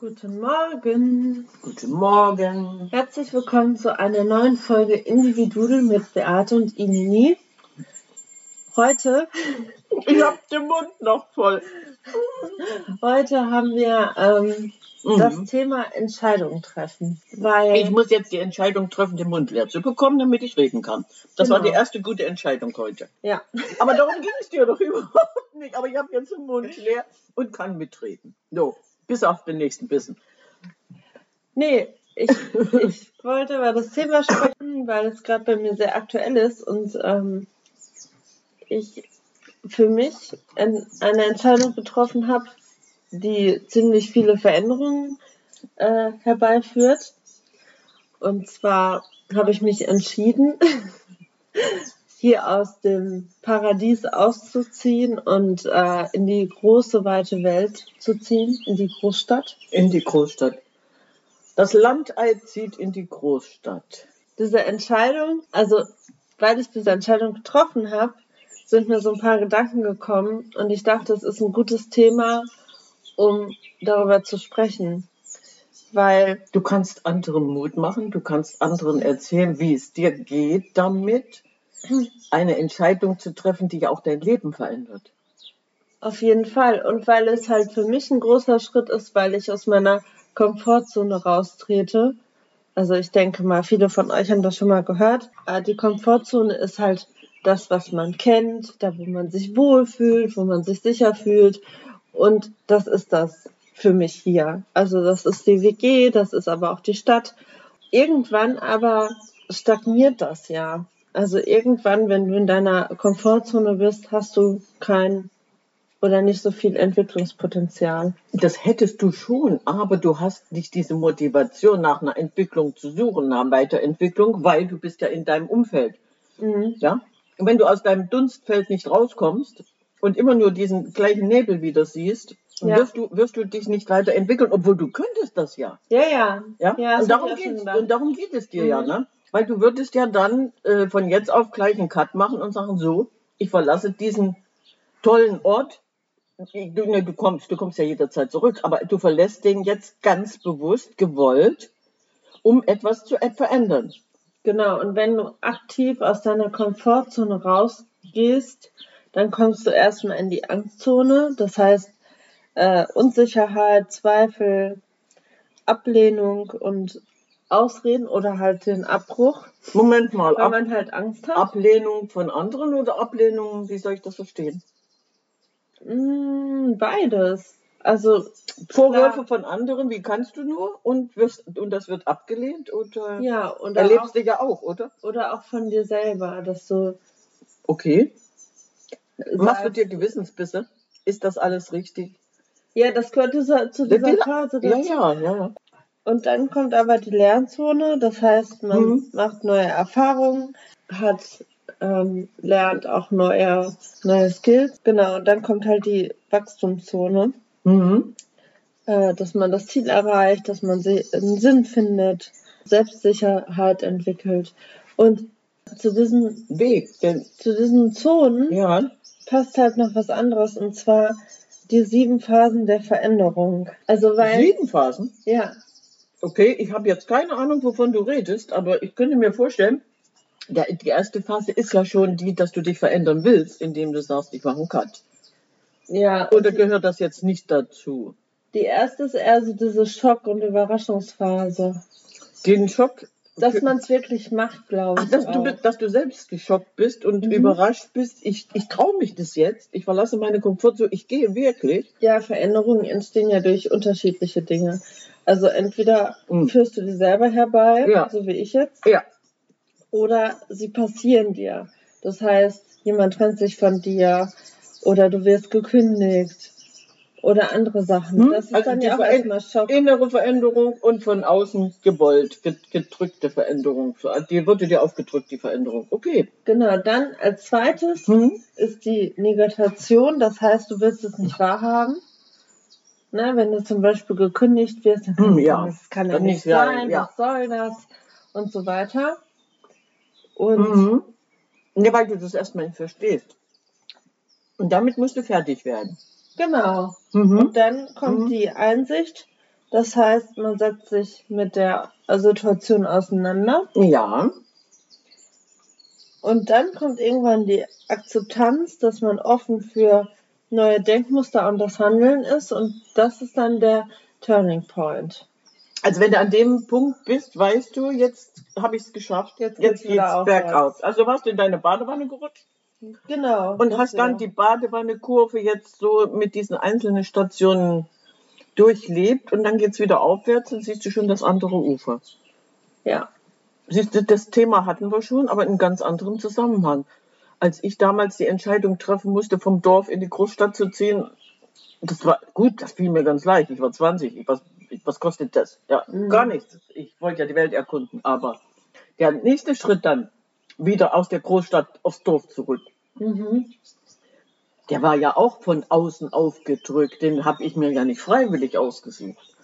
Guten Morgen. Guten Morgen. Herzlich willkommen zu einer neuen Folge Individudel mit Beate und Inini. Heute, Ich hab den Mund noch voll. heute haben wir ähm, Mhm. das Thema Entscheidungen treffen. Weil, Ich muss jetzt die Entscheidung treffen, den Mund leer zu bekommen, damit ich reden kann. Das war Genau. die erste gute Entscheidung heute. ja, Aber darum ging es dir doch überhaupt nicht. Aber ich habe jetzt den Mund leer und kann mitreden. So, bis auf den nächsten Bissen. nee, ich, ich wollte über das Thema sprechen, weil es gerade bei mir sehr aktuell ist und ähm, ich für mich ein, eine Entscheidung getroffen habe, die ziemlich viele Veränderungen äh, herbeiführt. Und zwar habe ich mich entschieden, hier aus dem Paradies auszuziehen und äh, in die große, weite Welt zu ziehen, in die Großstadt. In die Großstadt. Das Landei zieht in die Großstadt. Diese Entscheidung, also weil ich diese Entscheidung getroffen habe, sind mir so ein paar Gedanken gekommen und ich dachte, es ist ein gutes Thema, um darüber zu sprechen. Weil Du kannst anderen Mut machen, du kannst anderen erzählen, wie es dir geht damit, eine Entscheidung zu treffen, die ja auch dein Leben verändert. Auf jeden Fall. Und weil es halt für mich ein großer Schritt ist, weil ich aus meiner Komfortzone raustrete. Also ich denke mal, viele von euch haben das schon mal gehört. Aber Die Komfortzone ist halt das, was man kennt, da wo man sich wohlfühlt, wo man sich sicher fühlt. Und das ist das für mich hier. Also das ist die WG, das ist aber auch die Stadt. Irgendwann aber stagniert das ja. Also irgendwann, wenn du in deiner Komfortzone bist, hast du kein oder nicht so viel Entwicklungspotenzial. Das hättest du schon, aber du hast nicht diese Motivation nach einer Entwicklung zu suchen, nach einer Weiterentwicklung, weil du bist ja in deinem Umfeld. Mhm. Ja? Und wenn du aus deinem Dunstfeld nicht rauskommst und immer nur diesen gleichen Nebel wieder siehst, Ja. wirst, du, wirst du dich nicht weiterentwickeln, obwohl du könntest das ja. Ja, ja. Ja? Ja, und, darum gedacht. und darum geht es dir Mhm. ja, ne? Weil du würdest ja dann äh, von jetzt auf gleich einen Cut machen und sagen, so, ich verlasse diesen tollen Ort. Du, ne, du kommst, du kommst ja jederzeit zurück, aber du verlässt den jetzt ganz bewusst, gewollt, um etwas zu äh, verändern. Genau. Und wenn du aktiv aus deiner Komfortzone rausgehst, dann kommst du erstmal in die Angstzone. Das heißt, äh, Unsicherheit, Zweifel, Ablehnung und Ausreden oder halt den Abbruch, Moment mal, weil Ab man halt Angst hat. Ablehnung von anderen oder Ablehnung, wie soll ich das verstehen? Mm, beides. Also Vorwürfe von anderen, wie kannst du nur? Und, wirst, und das wird abgelehnt? Oder ja, und auch, erlebst du ja auch, oder? oder auch von dir selber, dass du Okay. Machst du dir Gewissensbisse? Ist das alles richtig? ja, das gehört dieser, zu Ja, dieser die- Phase dazu. ja, ja. ja. Und dann kommt aber die Lernzone, das heißt, man Mhm. macht neue Erfahrungen, hat ähm, lernt auch neue, neue Skills. Genau, und dann kommt halt die Wachstumszone, Mhm. äh, dass man das Ziel erreicht, dass man einen Sinn findet, Selbstsicherheit entwickelt. Und zu diesen, Weg. Denn, zu diesen Zonen ja. passt halt noch was anderes, und zwar die sieben Phasen der Veränderung. Also weil, Sieben Phasen. ja, Okay, ich habe jetzt keine Ahnung, wovon du redest, aber ich könnte mir vorstellen, der, die erste Phase ist ja schon die, dass du dich verändern willst, indem du sagst, ich mache einen Cut. ja, Oder gehört das jetzt nicht dazu? Die erste ist eher so diese Schock- und Überraschungsphase. Den Schock, Dass man es wirklich macht, glaube ich. dass, du, dass du selbst geschockt bist und Mhm. überrascht bist, ich, ich traue mich das jetzt, ich verlasse meine Komfortzone, ich gehe wirklich. Ja, Veränderungen entstehen ja durch unterschiedliche Dinge. Also entweder Mhm. führst du die selber herbei, Ja. so wie ich jetzt, Ja. oder sie passieren dir. Das heißt, jemand trennt sich von dir oder du wirst gekündigt oder andere Sachen. Hm, Das ist also dann ja auch erstmal Schock. Innere Veränderung und von außen gewollt, ge- gedrückte Veränderung. So, Die wurde dir aufgedrückt, die Veränderung. Okay. Genau, dann als zweites Hm? ist die Negation, das heißt, du willst es nicht wahrhaben. Ne, wenn du zum Beispiel gekündigt wirst, dann Hm, ja. das kann ja nicht sein, ja. was soll das und so weiter. Und Mhm. Ja, weil du das erstmal nicht verstehst. Und damit musst du fertig werden. genau. Mhm. Und dann kommt Mhm. die Einsicht, Das heißt, man setzt sich mit der Situation auseinander Ja, und dann kommt irgendwann die Akzeptanz, dass man offen für neue Denkmuster und das Handeln ist und das ist dann der Turning Point. also wenn du an dem Punkt bist, weißt du, jetzt habe ich es geschafft, Jetzt jetzt geht's aufwärts. bergauf. Also warst du in deine Badewanne gerutscht Genau. und hast dann ja. die Badewanne-Kurve jetzt so mit diesen einzelnen Stationen durchlebt und dann geht's wieder aufwärts und siehst du schon das andere Ufer. Ja. Siehst du, das Thema hatten wir schon, aber in ganz anderem Zusammenhang. Als ich damals die Entscheidung treffen musste, vom Dorf in die Großstadt zu ziehen, das war gut, das fiel mir ganz leicht. Ich war 20. Ich, was, ich, was kostet das? Ja, Mhm. gar nichts. Ich wollte ja die Welt erkunden. Aber der nächste Schritt dann, wieder aus der Großstadt aufs Dorf zurück, Mhm. der war ja auch von außen aufgedrückt. Den habe ich mir ja nicht freiwillig ausgesucht,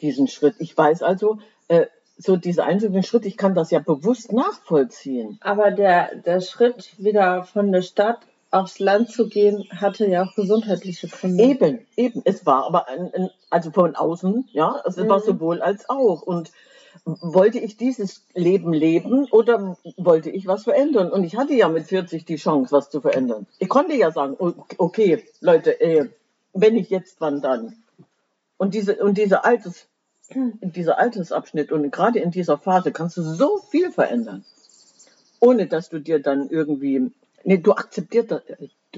diesen Schritt. Ich weiß also, äh, so diese einzelnen Schritte, ich kann das ja bewusst nachvollziehen. Aber der, der Schritt, wieder von der Stadt aufs Land zu gehen, hatte ja auch gesundheitliche Gründe. Eben, eben. Es war aber ein, ein, also von außen, ja, es war Mhm. sowohl als auch. Und wollte ich dieses Leben leben oder wollte ich was verändern? Und ich hatte ja mit 40 die Chance, was zu verändern. Ich konnte ja sagen, okay, Leute, äh, wenn ich jetzt, wann dann? Und diese, und diese Alters, dieser Altersabschnitt und gerade in dieser Phase kannst du so viel verändern. Ohne dass du dir dann irgendwie, nee, du akzeptierst,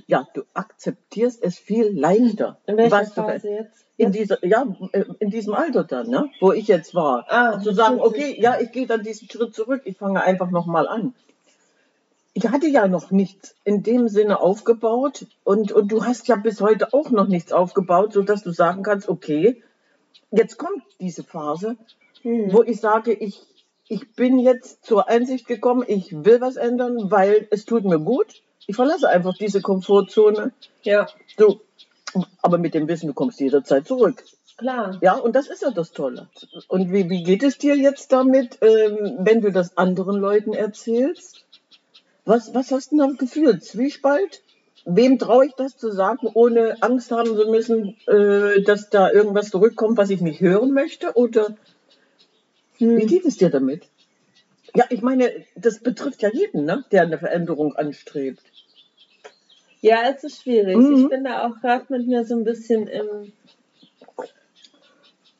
ja, du akzeptierst es viel leichter. In welcher du Phase jetzt? in dieser, ja, in diesem Alter dann, ne, wo ich jetzt war. Ah, zu sagen, 40. okay, ja, ich gehe dann diesen Schritt zurück, ich fange einfach nochmal an. Ich hatte ja noch nichts in dem Sinne aufgebaut und, und du hast ja bis heute auch noch nichts aufgebaut, sodass du sagen kannst, okay, jetzt kommt diese Phase, Hm. wo ich sage, ich, ich bin jetzt zur Einsicht gekommen, ich will was ändern, weil es tut mir gut. Ich verlasse einfach diese Komfortzone. Ja, So, aber mit dem Wissen, du kommst jederzeit zurück. klar. Ja, und das ist ja das Tolle. Und wie, wie geht es dir jetzt damit, ähm, wenn du das anderen Leuten erzählst? Was, was hast du denn da gefühlt? Zwiespalt? Wem traue ich das zu sagen, ohne Angst haben zu müssen, äh, dass da irgendwas zurückkommt, was ich nicht hören möchte? Oder wie Hm. geht es dir damit? Ja, ich meine, das betrifft ja jeden, ne, der eine Veränderung anstrebt. Ja, es ist schwierig. Mhm. Ich bin da auch gerade mit mir so ein bisschen im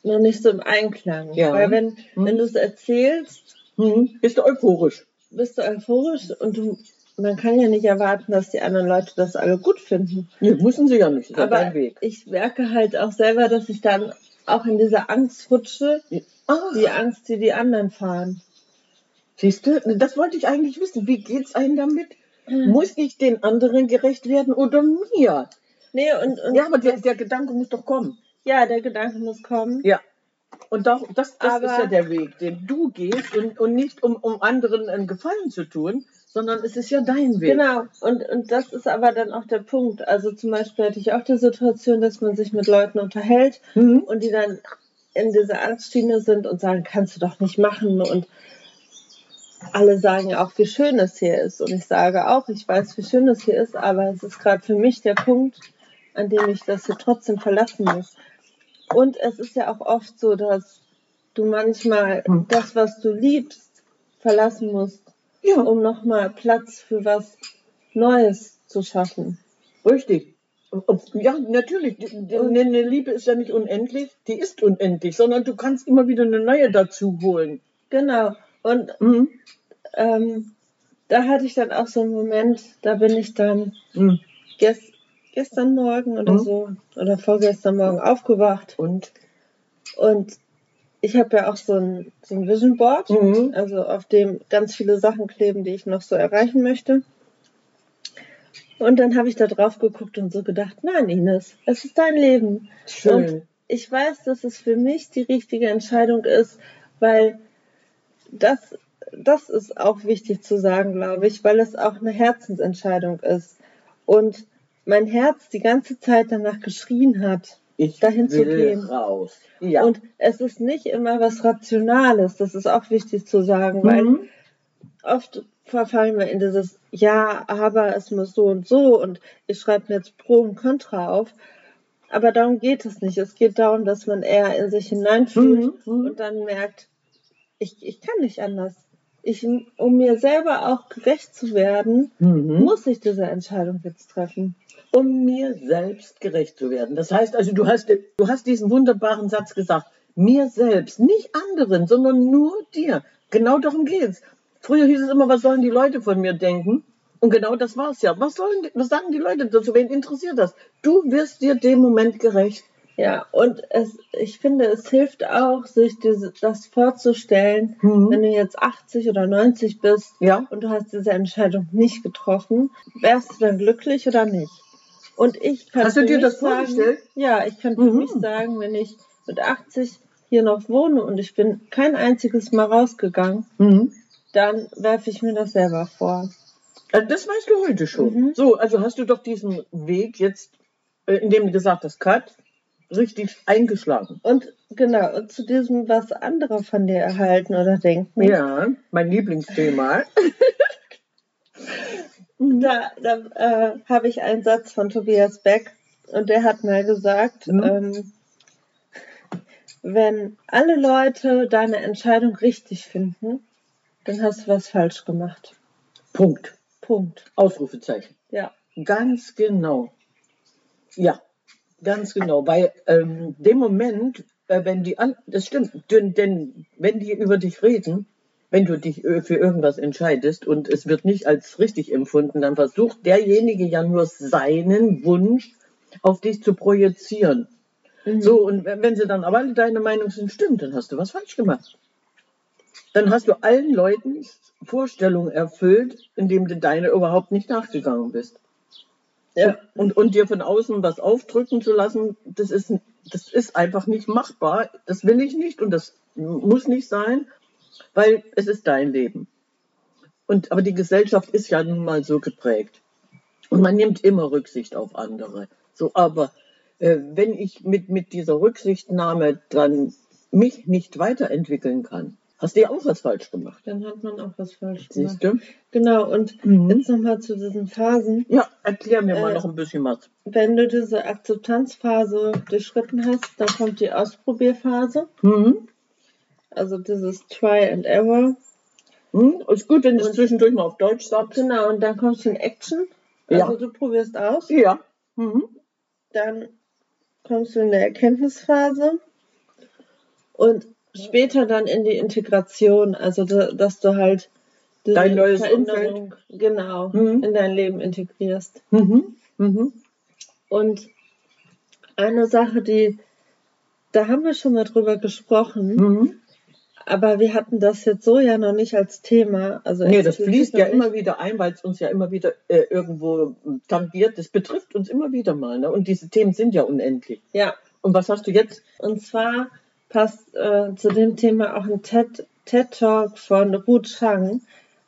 noch nicht so im Einklang. Ja. Weil wenn, Mhm. wenn du es erzählst, Hm, bist du euphorisch? bist du euphorisch und du man kann ja nicht erwarten, dass die anderen Leute das alle gut finden. Nee, müssen sie ja nicht. Das Aber ich merke halt auch selber, dass ich dann auch in diese Angst rutsche, Ah, die Angst, die die anderen fahren. Siehst du, das wollte ich eigentlich wissen. Wie geht's einem damit? Hm. Muss ich den anderen gerecht werden oder mir? Nee, und, und Ja, aber der, der Gedanke muss doch kommen. ja, der Gedanke muss kommen. Ja. Und doch, das, das Aber- ist ja der Weg, den du gehst und, und nicht um, um anderen einen Gefallen zu tun, sondern es ist ja dein Weg. Genau, und, und das ist aber dann auch der Punkt. Also zum Beispiel hatte ich auch die Situation, dass man sich mit Leuten unterhält Mhm. und die dann in dieser Angstschiene sind und sagen, kannst du doch nicht machen. Und alle sagen auch, wie schön es hier ist. Und ich sage auch, ich weiß, wie schön es hier ist, aber es ist gerade für mich der Punkt, an dem ich das hier trotzdem verlassen muss. Und es ist ja auch oft so, dass du manchmal Hm. das, was du liebst, verlassen musst, Ja, um nochmal Platz für was Neues zu schaffen. richtig. Ja, natürlich. Eine eine Liebe ist ja nicht unendlich, die ist unendlich, sondern du kannst immer wieder eine neue dazu holen. Genau. Und Mhm. ähm, da hatte ich dann auch so einen Moment, da bin ich dann Mhm. ges gestern Morgen oder Mhm. so oder vorgestern Morgen aufgewacht Und? und ich habe ja auch so ein, so ein Vision Board, Mhm. also auf dem ganz viele Sachen kleben, die ich noch so erreichen möchte. Und dann habe ich da drauf geguckt und so gedacht, nein, Ines, es ist dein Leben. Schön. ich weiß, dass es für mich die richtige Entscheidung ist, weil das, das ist auch wichtig zu sagen, glaube ich, weil es auch eine Herzensentscheidung ist. Und mein Herz die ganze Zeit danach geschrien hat. Ich dahin zu gehen. raus. Ja. Und es ist nicht immer was Rationales, das ist auch wichtig zu sagen, weil mhm. oft verfallen wir in dieses Ja, aber es muss so und so und ich schreibe mir jetzt Pro und Contra auf. Aber darum geht es nicht. Es geht darum, dass man eher in sich hineinfühlt Mhm, mhm. und dann merkt, ich, ich kann nicht anders. Ich, um mir selber auch gerecht zu werden, Mhm. muss ich diese Entscheidung jetzt treffen. um mir selbst gerecht zu werden. Das heißt also, du hast, du hast diesen wunderbaren Satz gesagt, mir selbst, nicht anderen, sondern nur dir. Genau darum geht's. Früher hieß es immer, was sollen die Leute von mir denken? Und genau das war's ja. Was sollen, was sagen die Leute dazu? Wen interessiert das? Du wirst dir dem Moment gerecht. Ja, und es, ich finde, es hilft auch, sich diese, das vorzustellen, Mhm. wenn du jetzt 80 oder 90 bist Ja. und du hast diese Entscheidung nicht getroffen, wärst du dann glücklich oder nicht? Und ich kann Hast du dir das sagen, vorgestellt? Ja, ich kann für Mhm. mich sagen, wenn ich mit 80 hier noch wohne und ich bin kein einziges Mal rausgegangen, Mhm. dann werfe ich mir das selber vor. Also das weißt du heute schon. Mhm. So, also hast du doch diesen Weg jetzt, äh, indem du gesagt hast, Kat, richtig eingeschlagen. Und genau, und zu diesem, was andere von dir erhalten oder denken, Ja, mein Lieblingsthema. Da, da äh, habe ich einen Satz von Tobias Beck und der hat mal gesagt, Mhm. ähm, wenn alle Leute deine Entscheidung richtig finden, dann hast du was falsch gemacht. Punkt. Punkt. Ausrufezeichen. Ja. Ganz genau. Ja, ganz genau. Weil ähm, dem Moment, äh, wenn die an, das stimmt, denn, denn wenn die über dich reden, wenn du dich äh, für irgendwas entscheidest und es wird nicht als richtig empfunden, dann versucht derjenige ja nur seinen Wunsch auf dich zu projizieren. Mhm. So, und wenn wenn sie dann aber alle deine Meinung sind, stimmt, dann hast du was falsch gemacht. Dann hast du allen Leuten Vorstellungen erfüllt, indem du deine überhaupt nicht nachgegangen bist. Ja. Und, und dir von außen was aufdrücken zu lassen, das ist, das ist einfach nicht machbar. Das will ich nicht und das muss nicht sein, weil es ist dein Leben. Und, aber die Gesellschaft ist ja nun mal so geprägt. Und man nimmt immer Rücksicht auf andere. So, aber äh, wenn ich mit, mit dieser Rücksichtnahme dann mich nicht weiterentwickeln kann, hast du ja auch was falsch gemacht. Dann hat man auch was falsch gemacht. Siehst du? Genau, und Mhm. jetzt nochmal zu diesen Phasen. Ja, erklär mir mal Äh, noch ein bisschen was. Wenn du diese Akzeptanzphase durchschritten hast, dann kommt die Ausprobierphase, Mhm. also dieses Try and Error. Hm? Ist gut, wenn du es zwischendurch mal auf Deutsch sagst. Genau, und dann kommst du in Action. Ja. Also du probierst aus. Ja. Mhm. dann kommst du in der Erkenntnisphase und später dann in die Integration, also da- dass du halt Dein neues Veränderung genau Mhm. in dein Leben integrierst. Mhm. Mhm. Und eine Sache, die da haben wir schon mal drüber gesprochen, Mhm. aber wir hatten das jetzt so ja noch nicht als Thema. Also Nee, das fließt ja nicht. immer wieder ein, weil es uns ja immer wieder äh, irgendwo tangiert. Das betrifft uns immer wieder mal. Ne? Und diese Themen sind ja unendlich. Ja, Und was hast du jetzt? Und zwar passt äh, zu dem Thema auch ein TED, TED Talk von Ruth Chang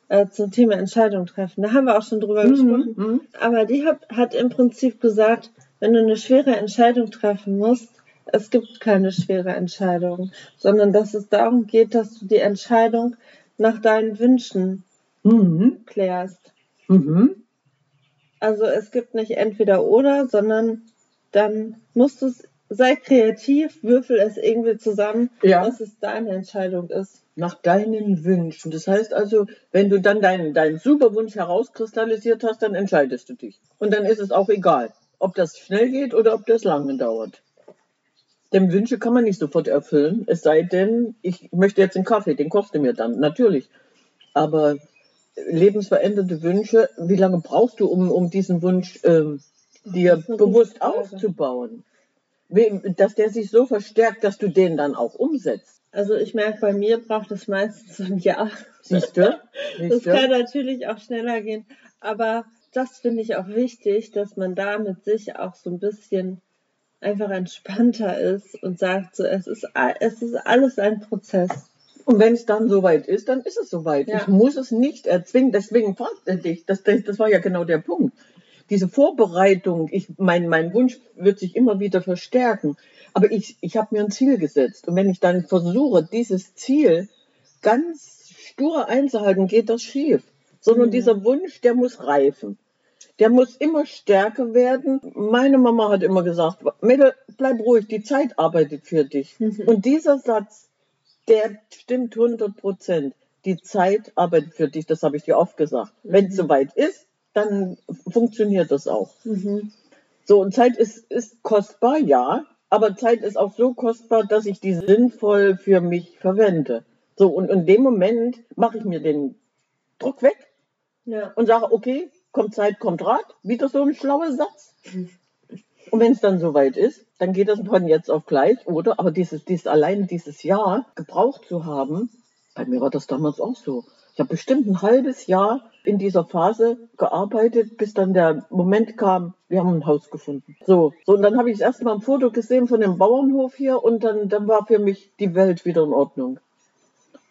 äh, zum Thema Entscheidung treffen. Da haben wir auch schon drüber gesprochen. Mhm. Aber die hat, hat im Prinzip gesagt, wenn du eine schwere Entscheidung treffen musst, es gibt keine schwere Entscheidung, sondern dass es darum geht, dass du die Entscheidung nach deinen Wünschen Mhm. klärst. Mhm. Also es gibt nicht entweder oder, sondern dann musst du es, sei kreativ, würfel es irgendwie zusammen, Ja. dass es deine Entscheidung ist. Nach deinen Wünschen. Das heißt also, wenn du dann deinen, deinen Superwunsch herauskristallisiert hast, dann entscheidest du dich. Und dann ist es auch egal, ob das schnell geht oder ob das lange dauert. Denn Wünsche kann man nicht sofort erfüllen, es sei denn, ich möchte jetzt einen Kaffee, den kochst du mir dann, natürlich. Aber lebensveränderte Wünsche, wie lange brauchst du, um, um diesen Wunsch ähm, dir bewusst aufzubauen? Dass der sich so verstärkt, dass du den dann auch umsetzt. Also ich merke, bei mir braucht es meistens ein Jahr. Siehst du? Das Siehst kann du? natürlich auch schneller gehen, aber das finde ich auch wichtig, dass man da mit sich auch so ein bisschen einfach entspannter ist und sagt so, es ist, es ist alles ein Prozess. Und wenn es dann soweit ist, dann ist es soweit. Ja. Ich muss es nicht erzwingen. Deswegen fragt er dich. Das, das, das war ja genau der Punkt. Diese Vorbereitung, ich, mein, mein Wunsch wird sich immer wieder verstärken. Aber ich, ich habe mir ein Ziel gesetzt. Und wenn ich dann versuche, dieses Ziel ganz stur einzuhalten, geht das schief. Sondern Mhm. dieser Wunsch, der muss reifen. Der muss immer stärker werden. Meine Mama hat immer gesagt, Mädel, bleib ruhig, die Zeit arbeitet für dich. Mhm. Und dieser Satz, der stimmt 100 Prozent. Die Zeit arbeitet für dich, das habe ich dir oft gesagt. Wenn es soweit ist, dann funktioniert das auch. Mhm. So, und Zeit ist, ist kostbar, ja, aber Zeit ist auch so kostbar, dass ich die sinnvoll für mich verwende. So, und in dem Moment mache ich mir den Druck weg Ja. und sage, okay, kommt Zeit, kommt Rat. Wieder so ein schlauer Satz. Und wenn es dann soweit ist, dann geht das von jetzt auf gleich, oder? Aber dieses, dieses allein dieses Jahr gebraucht zu haben, bei mir war das damals auch so. Ich habe bestimmt ein halbes Jahr in dieser Phase gearbeitet, bis dann der Moment kam, wir haben ein Haus gefunden. So, so und dann habe ich das erste Mal ein Foto gesehen von dem Bauernhof hier und dann, dann war für mich die Welt wieder in Ordnung.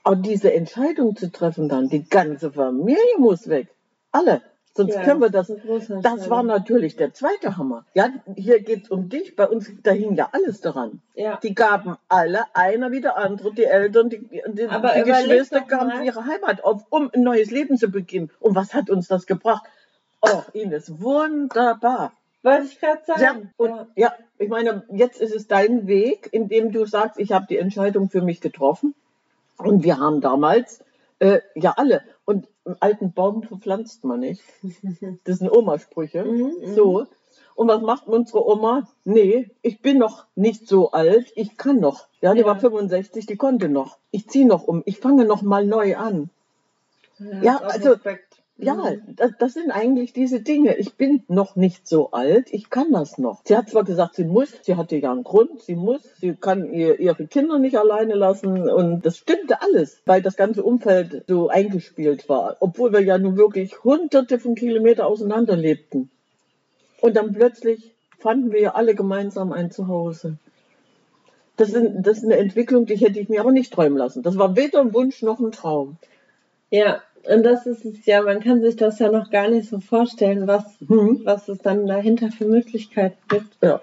Aber diese Entscheidung zu treffen dann, die ganze Familie muss weg. Alle. Sonst Ja, können wir das. das war natürlich der zweite Hammer. Ja, hier geht's um dich. Bei uns, da hing ja alles daran. Ja. Die gaben alle, einer wie der andere, die Eltern, die, die, Aber die Geschwister gaben ihre Heimat auf, um ein neues Leben zu beginnen. Und was hat uns das gebracht? Oh, Ines, wunderbar. Wollte ich gerade sagen. Ja, und ja. ja, ich meine, jetzt ist es dein Weg, in dem du sagst, ich habe die Entscheidung für mich getroffen. Und wir haben damals, äh, ja alle, und einen alten Baum verpflanzt man nicht. Das sind Omasprüche. Mhm, mhm. So. Und was macht unsere Oma? Nee, ich bin noch nicht so alt, ich kann noch. Ja, die Ja. war 65, die konnte noch. Ich ziehe noch um, ich fange noch mal neu an. Ja, auch also-. Ja, Mhm. das, das sind eigentlich diese Dinge. Ich bin noch nicht so alt, ich kann das noch. Sie hat zwar gesagt, sie muss, sie hatte ja einen Grund, sie muss, sie kann ihr, ihre Kinder nicht alleine lassen und das stimmte alles, weil das ganze Umfeld so eingespielt war, obwohl wir ja nun wirklich hunderte von Kilometern auseinander lebten. Und dann plötzlich fanden wir ja alle gemeinsam ein Zuhause. Das, sind, das ist eine Entwicklung, die hätte ich mir aber nicht träumen lassen. Das war weder ein Wunsch noch ein Traum. Ja, und das ist es ja, man kann sich das ja noch gar nicht so vorstellen, was, Hm. was es dann dahinter für Möglichkeiten gibt. Ja.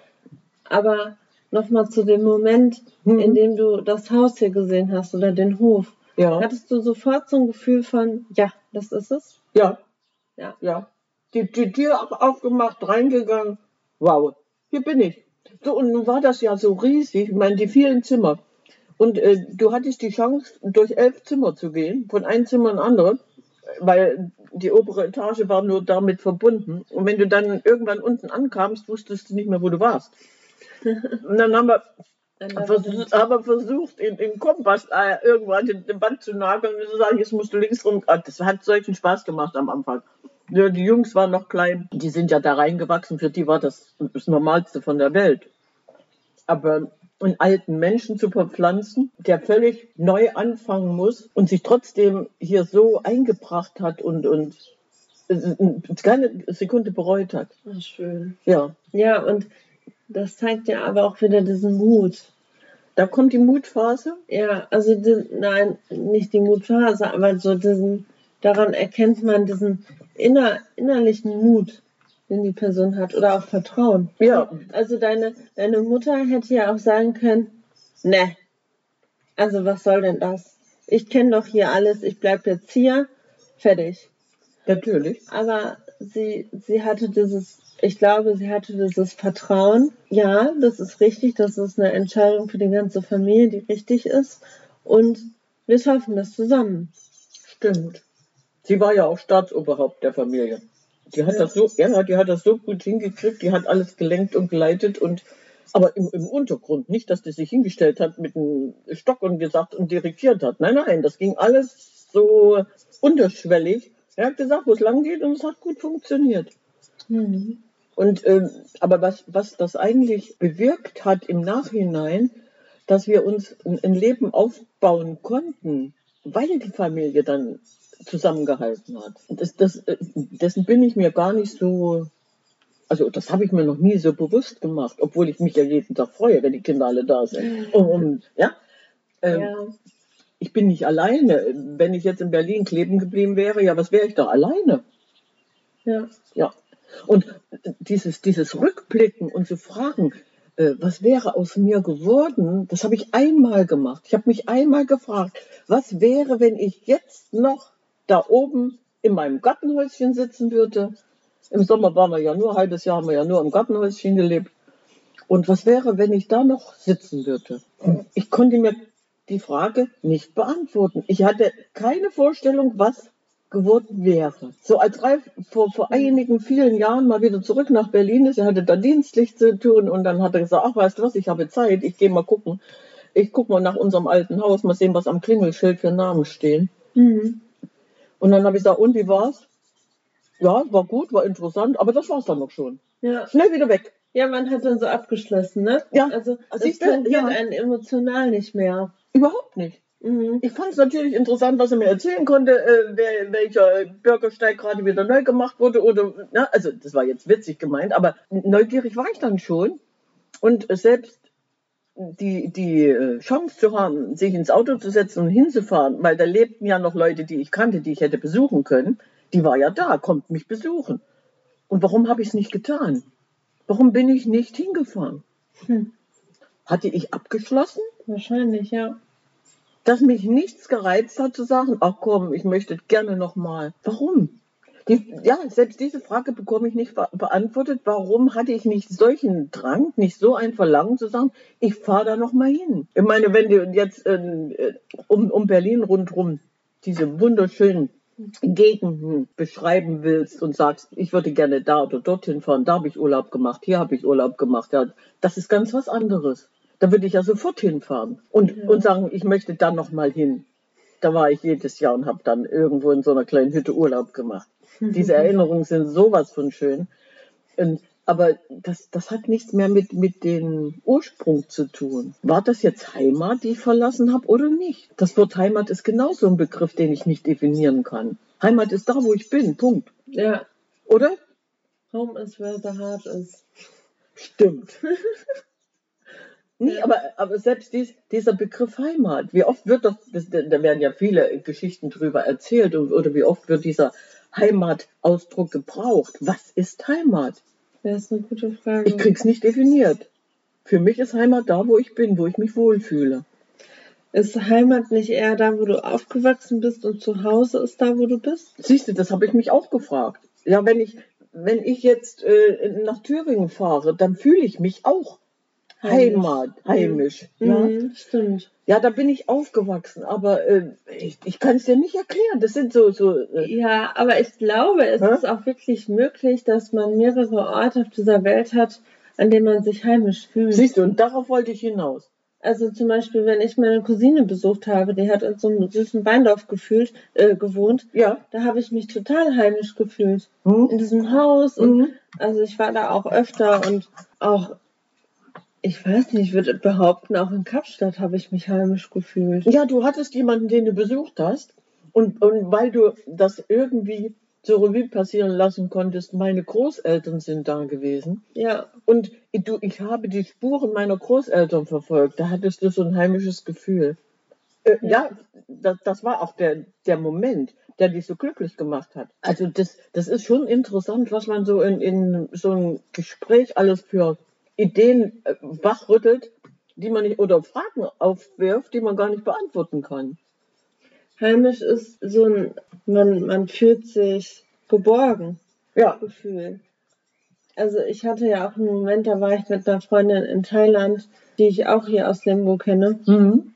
Aber nochmal zu dem Moment, Mhm. in dem du das Haus hier gesehen hast oder den Hof. Ja. Hattest du sofort so ein Gefühl von, ja, das ist es? Ja. Ja. Ja. Die, die Tür auf- aufgemacht, reingegangen. Wow, hier bin ich. So, und nun war das ja so riesig, ich meine, die vielen Zimmer. Und äh, du hattest die Chance, durch elf Zimmer zu gehen, von einem Zimmer in andere, weil die obere Etage war nur damit verbunden. Und wenn du dann irgendwann unten ankamst, wusstest du nicht mehr, wo du warst. Und dann haben wir Versuch, aber versucht, in, in Kompass äh, irgendwo an den, den Band zu nageln und zu sagen, jetzt musst du links rum. Ah, Das hat solchen Spaß gemacht am Anfang. Ja, die Jungs waren noch klein, die sind ja da reingewachsen, für die war das das Normalste von der Welt. Aber einen alten Menschen zu verpflanzen, der völlig neu anfangen muss und sich trotzdem hier so eingebracht hat und, und keine Sekunde bereut hat. Ach, schön. Ja, Ja, und das zeigt ja aber auch wieder diesen Mut. da kommt die Mutphase. Ja, also die, nein, nicht die Mutphase, aber so diesen, daran erkennt man diesen inner, innerlichen Mut, den die Person hat oder auch Vertrauen. Ja. Also deine, deine Mutter hätte ja auch sagen können, ne, also was soll denn das? Ich kenne doch hier alles, ich bleib jetzt hier, fertig. Natürlich. aber sie, sie hatte dieses, ich glaube, sie hatte dieses Vertrauen. Ja, das ist richtig, das ist eine Entscheidung für die ganze Familie, die richtig ist. Und wir schaffen das zusammen. Stimmt. Sie war ja auch Staatsoberhaupt der Familie. Die hat Ja. das so, ja, die hat das so gut hingekriegt, die hat alles gelenkt und geleitet und aber im, im Untergrund, nicht, dass die sich hingestellt hat mit einem Stock und gesagt und dirigiert hat. Nein, nein, das ging alles so unterschwellig. Er hat gesagt, wo es lang geht und es hat gut funktioniert. Mhm. Und ähm, aber was, was das eigentlich bewirkt hat im Nachhinein, dass wir uns ein, ein Leben aufbauen konnten, weil die Familie dann zusammengehalten hat. Das, das, äh, dessen bin ich mir gar nicht so, also das habe ich mir noch nie so bewusst gemacht, obwohl ich mich ja jeden Tag freue, wenn die Kinder alle da sind. Um, um, ja? Ähm, Ja, Ich bin nicht alleine. Wenn ich jetzt in Berlin kleben geblieben wäre, ja, was wäre ich da alleine? ja, Ja. Und dieses, dieses Rückblicken und zu fragen, äh, was wäre aus mir geworden, das habe ich einmal gemacht. Ich habe mich einmal gefragt, was wäre, wenn ich jetzt noch da oben in meinem Gartenhäuschen sitzen würde Im Sommer waren wir ja nur, ein halbes Jahr haben wir ja nur im Gartenhäuschen gelebt. Und was wäre, wenn ich da noch sitzen würde? Ich konnte mir die Frage nicht beantworten. Ich hatte keine Vorstellung, was geworden wäre. So als Ralf vor, vor einigen vielen Jahren mal wieder zurück nach Berlin ist, er hatte da dienstlich zu tun und dann hat er gesagt, ach weißt du was, ich habe Zeit, ich gehe mal gucken. Ich gucke mal nach unserem alten Haus, mal sehen, was am Klingelschild für Namen stehen. Mhm. Und dann habe ich gesagt, und wie war's? Ja, war gut, war interessant, aber das war's dann noch schon. Ja. Schnell wieder weg. ja, man hat dann so abgeschlossen, ne? Ja. Also das Siehst du? Ja. einen emotional nicht mehr. Überhaupt nicht. Mhm. Ich fand es natürlich interessant, was er mir erzählen konnte, äh, wer, welcher Bürgersteig gerade wieder neu gemacht wurde. Oder, na, also das war jetzt witzig gemeint, aber neugierig war ich dann schon. Und selbst die, die äh, Chance zu haben, sich ins Auto zu setzen und hinzufahren, weil da lebten ja noch Leute, die ich kannte, die ich hätte besuchen können, die war ja da, kommt mich besuchen. Und warum habe ich es nicht getan? Warum bin ich nicht hingefahren? Hm. Hatte ich abgeschlossen? Wahrscheinlich, ja. dass mich nichts gereizt hat zu sagen, ach komm, ich möchte gerne nochmal. Warum? Die, ja, selbst diese Frage bekomme ich nicht be beantwortet. Warum hatte ich nicht solchen Drang, nicht so ein Verlangen zu sagen, ich fahre da nochmal hin? Ich meine, wenn du jetzt äh, um, um Berlin rundherum diese wunderschönen Gegenden beschreiben willst und sagst, ich würde gerne da oder dorthin fahren, da habe ich Urlaub gemacht, hier habe ich Urlaub gemacht, ja, das ist ganz was anderes. Da würde ich ja sofort hinfahren und, Ja. und sagen, ich möchte da noch mal hin. Da war ich jedes Jahr und habe dann irgendwo in so einer kleinen Hütte Urlaub gemacht. Diese Erinnerungen sind sowas von schön. Und, aber das, das hat nichts mehr mit, mit dem Ursprung zu tun. War das jetzt Heimat, die ich verlassen habe oder nicht? Das Wort Heimat ist genauso ein Begriff, den ich nicht definieren kann. Heimat ist da, wo ich bin. Punkt. Ja. Oder? Home is where the heart is. Stimmt. Nee, aber, aber selbst dies, dieser Begriff Heimat, wie oft wird doch, das, da werden ja viele Geschichten drüber erzählt, oder wie oft wird dieser Heimatausdruck gebraucht. Was ist Heimat? Das ist eine gute Frage. Ich krieg's nicht definiert. Für mich ist Heimat da, wo ich bin, wo ich mich wohlfühle. Ist Heimat nicht eher da, wo du aufgewachsen bist und zu Hause ist da, wo du bist? Siehst du, das habe ich mich auch gefragt. Ja, wenn ich, wenn ich jetzt äh, nach Thüringen fahre, dann fühle ich mich auch Heimat, heimisch. Ja. Mhm, stimmt. Ja, da bin ich aufgewachsen, aber äh, ich, ich kann es dir nicht erklären. Das sind so, so äh, Ja, aber ich glaube, es Hä? ist auch wirklich möglich, dass man mehrere Orte auf dieser Welt hat, an denen man sich heimisch fühlt. siehst du, und darauf wollte ich hinaus. Also zum Beispiel, wenn ich meine Cousine besucht habe, die hat in so einem süßen Weindorf gefühlt, äh, gewohnt, Ja. da habe ich mich total heimisch gefühlt. Hm? In diesem Haus und Mhm. also ich war da auch öfter und auch, ich weiß nicht, ich würde behaupten, auch in Kapstadt habe ich mich heimisch gefühlt. Ja, du hattest jemanden, den du besucht hast. Und, und weil du das irgendwie so Revue passieren lassen konntest, meine Großeltern sind da gewesen. Ja, Und du, ich habe die Spuren meiner Großeltern verfolgt. Da hattest du so ein heimisches Gefühl. Äh, ja, das, das war auch der, der Moment, der dich so glücklich gemacht hat. Also das, das ist schon interessant, was man so in, in so einem Gespräch alles für Ideen äh, wachrüttelt, die man nicht, oder Fragen aufwirft, die man gar nicht beantworten kann. heimisch ist so ein, man, man fühlt sich geborgen. Ja, Gefühl. Also ich hatte ja auch einen Moment, da war ich mit einer Freundin in Thailand, die ich auch hier aus Limbo kenne. mhm.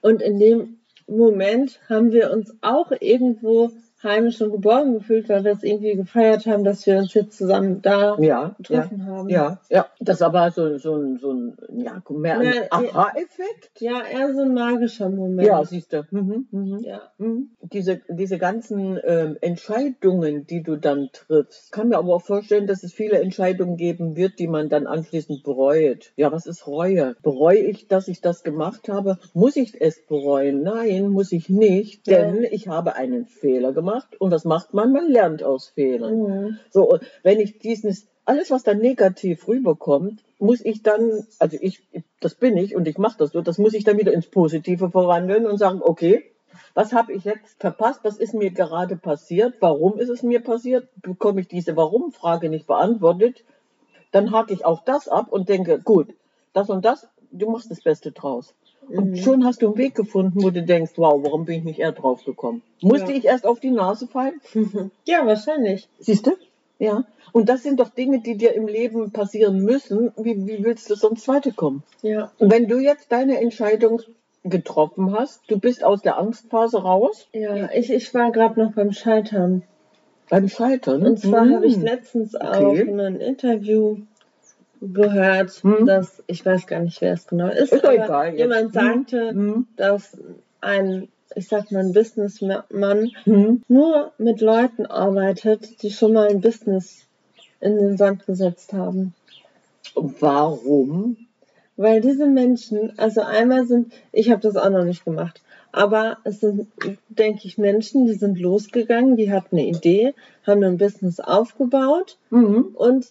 Und in dem Moment haben wir uns auch irgendwo heimisch und geborgen gefühlt, weil wir es irgendwie gefeiert haben, dass wir uns jetzt zusammen da ja, ja, getroffen haben. ja, ja. Das war so, so, ein- so ein, ja, mehr ein Aha-Effekt. Ja, eher so ein magischer Moment. Ja, siehst du. Mhm, mhm. ja. Mhm. Diese, diese ganzen ähm, Entscheidungen, die du dann triffst, kann mir aber auch vorstellen, dass es viele Entscheidungen geben wird, die man dann anschließend bereut. Ja, was ist Reue? Bereue ich, dass ich das gemacht habe? Muss ich es bereuen? Nein, muss ich nicht, denn ich habe einen Fehler gemacht. Und was macht man? Man lernt aus Fehlern. Mhm. So, wenn ich dieses, alles was dann negativ rüberkommt, muss ich dann, also ich, das bin ich und ich mache das so, das muss ich dann wieder ins Positive verwandeln und sagen, okay, was habe ich jetzt verpasst? Was ist mir gerade passiert? Warum ist es mir passiert? Bekomme ich diese Warum-Frage nicht beantwortet? Dann hake ich auch das ab und denke, gut, das und das, du machst das Beste draus. Und Mhm. schon hast du einen Weg gefunden, wo du denkst, wow, warum bin ich nicht eher drauf gekommen? Musste Ja. ich erst auf die Nase fallen? ja, wahrscheinlich. Siehst du? Ja. Und das sind doch Dinge, die dir im Leben passieren müssen. Wie, wie willst du sonst weiterkommen? Ja. Und wenn du jetzt deine Entscheidung getroffen hast, du bist aus der Angstphase raus, Ja, ich, ich war gerade noch beim Scheitern. beim Scheitern. Und zwar Hm. habe ich letztens auch Okay. in einem Interview gehört, Hm. dass, ich weiß gar nicht, wer es genau ist, Ist aber egal jetzt. jemand sagte, Hm. dass ein, ich sag mal, ein Businessmann Hm. nur mit Leuten arbeitet, die schon mal ein Business in den Sand gesetzt haben. Warum? Weil diese Menschen, also einmal sind, ich habe das auch noch nicht gemacht, aber es sind, denke ich, Menschen, die sind losgegangen, die hatten eine Idee, haben ein Business aufgebaut Mhm. und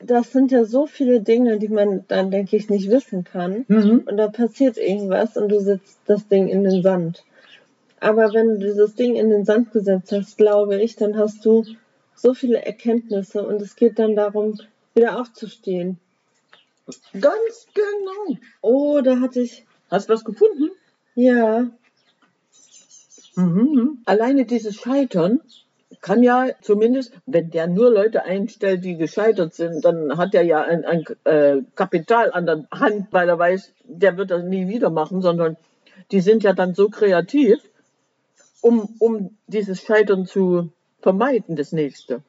das sind ja so viele Dinge, die man dann, denke ich, nicht wissen kann. Mhm. Und da passiert irgendwas und du setzt das Ding in den Sand. Aber wenn du dieses Ding in den Sand gesetzt hast, glaube ich, dann hast du so viele Erkenntnisse und es geht dann darum, wieder aufzustehen. Ganz genau. Oh, da hatte ich, Hast du was gefunden? ja, Mhm. Alleine dieses Scheitern kann ja zumindest, wenn der nur Leute einstellt, die gescheitert sind, dann hat er ja ein, ein äh, Kapital an der Hand, weil er weiß, der wird das nie wieder machen, sondern die sind ja dann so kreativ, um, um dieses Scheitern zu vermeiden, das nächste.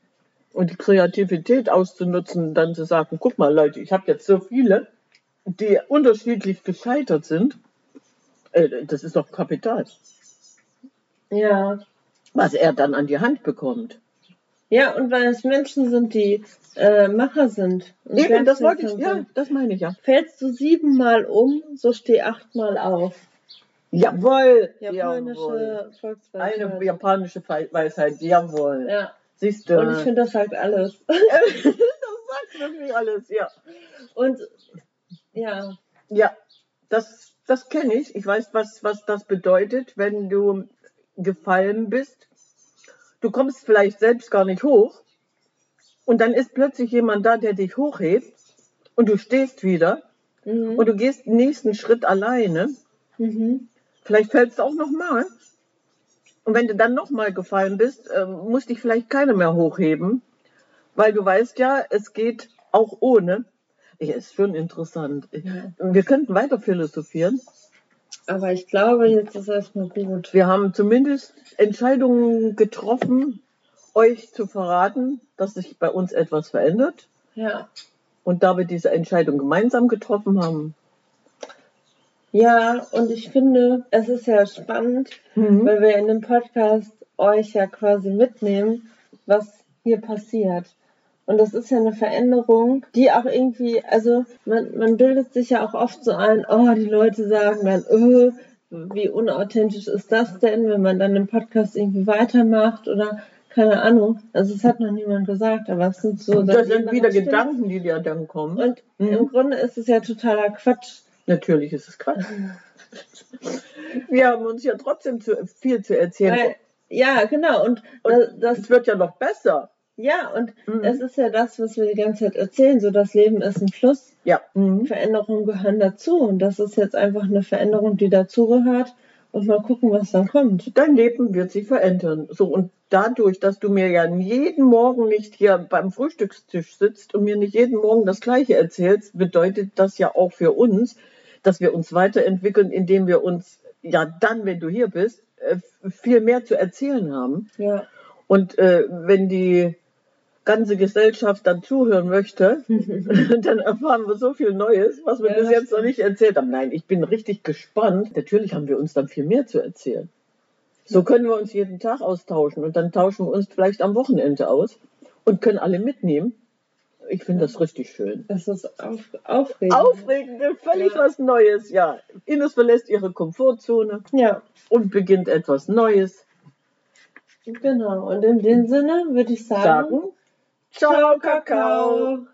Und die Kreativität auszunutzen, dann zu sagen, guck mal Leute, ich habe jetzt so viele, die unterschiedlich gescheitert sind. Äh, das ist doch Kapital ja. Was er dann an die Hand bekommt. Ja, und weil es Menschen sind, die äh, Macher sind. und Eben, das wollte ich, Werkschöpfer ja, sind. das meine ich ja. Fällst du siebenmal um, so steh achtmal auf. Jawohl, Japanische jawohl. Volksweisheit. Eine japanische Weisheit, jawohl. Ja, Siehst du. und ich finde, das sagt alles. das sagt wirklich alles, ja. Und ja, Ja, das, das kenne ich. Ich weiß, was, was das bedeutet, wenn du gefallen bist. Du kommst vielleicht selbst gar nicht hoch. Und dann ist plötzlich jemand da, der dich hochhebt. Und du stehst wieder. mhm. Und du gehst den nächsten Schritt alleine. Mhm. Vielleicht fällst du auch nochmal. Und wenn du dann nochmal gefallen bist, ähm, muss dich vielleicht keiner mehr hochheben, weil du weißt ja, es geht auch ohne. Ja, ist schon interessant. Ja. Wir könnten weiter philosophieren. Aber ich glaube, jetzt ist erstmal gut. Wir haben zumindest Entscheidungen getroffen, euch zu verraten, dass sich bei uns etwas verändert. Ja. Und da wir diese Entscheidung gemeinsam getroffen haben, Ja, und ich finde, es ist ja spannend, weil wir in dem Podcast euch ja quasi mitnehmen, was hier passiert. Und das ist ja eine Veränderung, die auch irgendwie, also man, man bildet sich ja auch oft so ein, oh, die Leute sagen dann, oh, wie unauthentisch ist das denn, wenn man dann im Podcast irgendwie weitermacht oder keine Ahnung. Also es hat noch niemand gesagt, aber es sind so. das sind wieder. Gedanken, die dir dann kommen. Und Mhm. im Grunde ist es ja totaler Quatsch. Natürlich ist es Quatsch. Wir haben uns ja trotzdem zu, viel zu erzählen. Weil, ja, genau. Und, Und das, das wird ja noch besser. Ja, und Mhm. es ist ja das, was wir die ganze Zeit erzählen. So, das Leben ist ein Fluss. Ja. Mhm. Veränderungen gehören dazu. Und das ist jetzt einfach eine Veränderung, die dazugehört. Und mal gucken, was dann kommt. Dein Leben wird sich verändern. So, und dadurch, dass du mir ja jeden Morgen nicht hier beim Frühstückstisch sitzt und mir nicht jeden Morgen das Gleiche erzählst, bedeutet das ja auch für uns, dass wir uns weiterentwickeln, indem wir uns ja dann, wenn du hier bist, äh, viel mehr zu erzählen haben. Ja. Und äh, wenn die ganze Gesellschaft dann zuhören möchte, dann erfahren wir so viel Neues, was wir Ja, bis jetzt noch nicht erzählt haben. Nein, ich bin richtig gespannt. Natürlich haben wir uns dann viel mehr zu erzählen. So können wir uns jeden Tag austauschen und dann tauschen wir uns vielleicht am Wochenende aus und können alle mitnehmen. Ich finde das richtig schön. Das ist auf, aufregend. Aufregend, völlig Ja. was Neues, ja. Ines verlässt ihre Komfortzone Ja, und beginnt etwas Neues. genau. Und in dem Sinne würde ich sagen, Sagen, Kakao.